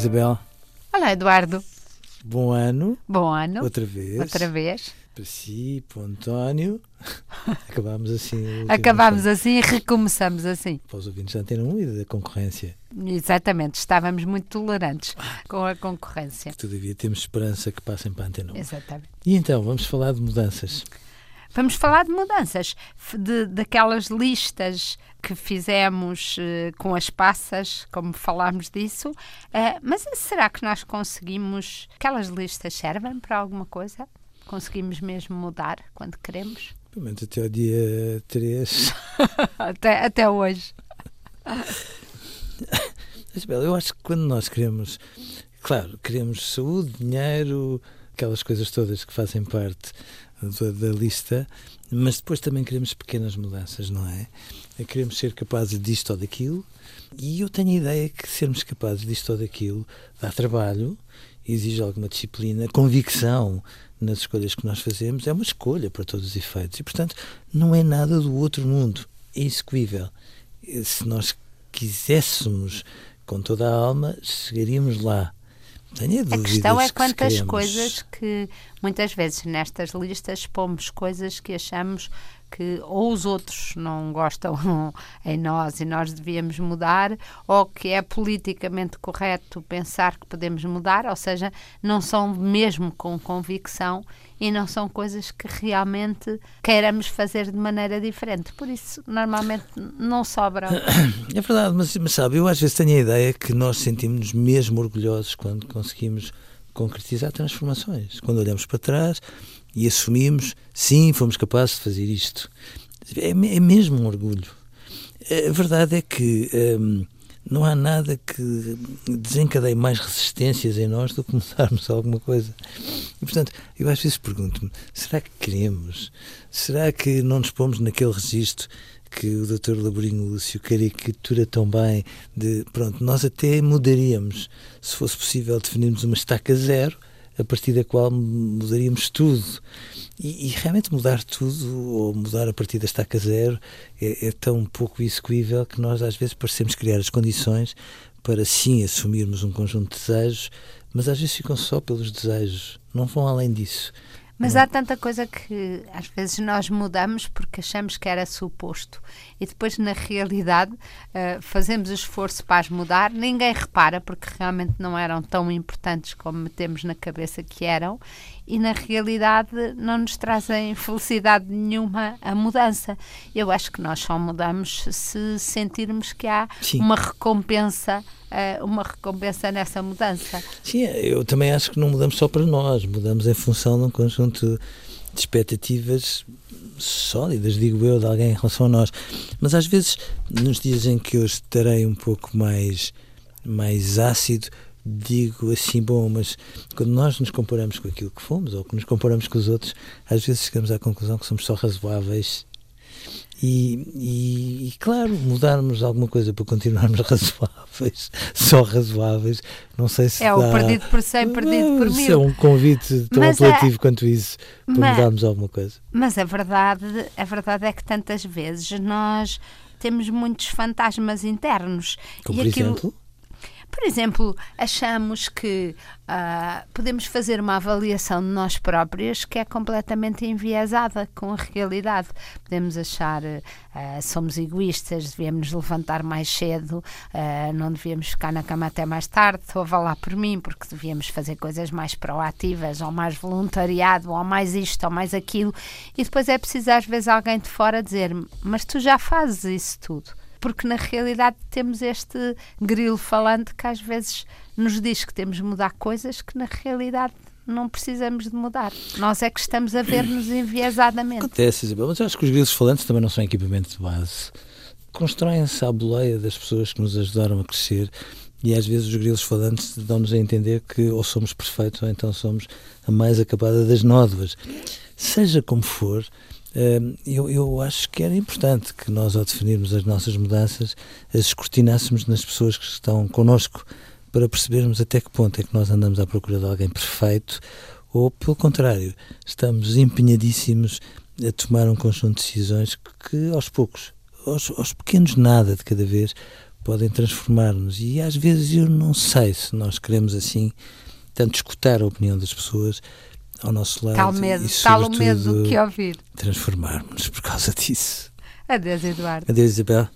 Isabel. Olá Eduardo. Bom ano. Bom ano. Outra vez. Outra vez. Para si, para o António. Acabámos assim. Acabámos assim e recomeçamos assim. Para os ouvintes da Antena 1 e da concorrência. Exatamente, estávamos muito tolerantes com a concorrência. Todavia temos esperança que passem para a Antena 1. Exatamente. E então, vamos falar de mudanças. Vamos falar de mudanças, de, daquelas listas que fizemos uh, com as passas, como falámos disso, uh, mas será que nós conseguimos? Aquelas listas servem para alguma coisa? Conseguimos mesmo mudar quando queremos? Pelo menos até o dia 3. até, até hoje. Isabel, eu acho que quando nós queremos, claro, queremos saúde, dinheiro, aquelas coisas todas que fazem parte da, da lista, mas depois também queremos pequenas mudanças, não é? Queremos ser capazes disto ou daquilo, e eu tenho a ideia que sermos capazes disto ou daquilo dá trabalho, exige alguma disciplina, convicção nas escolhas que nós fazemos, é uma escolha para todos os efeitos, e portanto não é nada do outro mundo, é execuível. Se nós quiséssemos com toda a alma, chegaríamos lá. Tenho a questão é que quantas coisas que muitas vezes nestas listas pomos coisas que achamos que ou os outros não gostam em nós e nós devíamos mudar, ou que é politicamente correto pensar que podemos mudar, ou seja, não são mesmo com convicção e não são coisas que realmente queiramos fazer de maneira diferente. Por isso, normalmente não sobram. É verdade, mas, mas sabe, eu às vezes tenho a ideia que nós sentimos-nos mesmo orgulhosos quando conseguimos concretizar transformações. Quando olhamos para trás e assumimos, sim, fomos capazes de fazer isto. É, é mesmo um orgulho. A verdade é que hum, não há nada que desencadeie mais resistências em nós do que mudarmos alguma coisa. E, portanto, eu às vezes pergunto-me: será que queremos? Será que não nos pomos naquele registro que o Dr. Laborinho Lúcio caricatura tão bem de, pronto, nós até mudaríamos, se fosse possível definirmos uma estaca zero, a partir da qual mudaríamos tudo. E, e, realmente mudar tudo, ou mudar a partir da estaca zero, é, é, tão pouco execuível que nós às vezes parecemos criar as condições para sim assumirmos um conjunto de desejos, mas às vezes ficam só pelos desejos, não vão além disso. Mas há tanta coisa que às vezes nós mudamos porque achamos que era suposto e depois na realidade uh, fazemos esforço para as mudar, ninguém repara porque realmente não eram tão importantes como metemos na cabeça que eram e na realidade não nos trazem felicidade nenhuma a mudança. Eu acho que nós só mudamos se sentirmos que há Sim. uma recompensa uh, uma recompensa nessa mudança. Sim, eu também acho que não mudamos só para nós, mudamos em função de um conjunto de expectativas sólidas, digo eu, de alguém em relação a nós. Mas às vezes, nos dias em que eu estarei um pouco mais, mais ácido, digo assim, bom, mas quando nós nos comparamos com aquilo que fomos ou que nos comparamos com os outros, às vezes chegamos à conclusão que somos só razoáveis e, e, e, claro, mudarmos alguma coisa para continuarmos razoáveis, só razoáveis, não sei se. É dá... o perdido por 100, perdido por mil. Se é um convite tão mas apelativo é... quanto isso para mas, mudarmos alguma coisa. Mas a verdade, a verdade é que tantas vezes nós temos muitos fantasmas internos. Como e por aquilo... exemplo? Por exemplo, achamos que uh, podemos fazer uma avaliação de nós próprios que é completamente enviesada com a realidade. Podemos achar uh, somos egoístas, devemos nos levantar mais cedo, uh, não devíamos ficar na cama até mais tarde, ou vá lá por mim, porque devíamos fazer coisas mais proativas, ou mais voluntariado, ou mais isto, ou mais aquilo. E depois é preciso às vezes alguém de fora dizer mas tu já fazes isso tudo porque na realidade temos este grilo falante que às vezes nos diz que temos de mudar coisas que na realidade não precisamos de mudar. Nós é que estamos a ver-nos enviesadamente. Acontece, Isabel, mas eu acho que os grilos falantes também não são equipamento de base. Constroem-se à boleia das pessoas que nos ajudaram a crescer e às vezes os grilos falantes dão-nos a entender que ou somos perfeitos ou então somos a mais acabada das nódoas. Seja como for, eu, eu acho que era importante que nós, ao definirmos as nossas mudanças, as escrutinássemos nas pessoas que estão connosco para percebermos até que ponto é que nós andamos à procura de alguém perfeito ou, pelo contrário, estamos empenhadíssimos a tomar um conjunto de decisões que, aos poucos, aos, aos pequenos nada de cada vez, podem transformar-nos. E às vezes eu não sei se nós queremos assim tanto escutar a opinião das pessoas ao nosso lado. Tal medo, e, tal o medo que ouvir. Transformarmos-nos por causa disso. Adeus, Eduardo. Adeus, Isabel.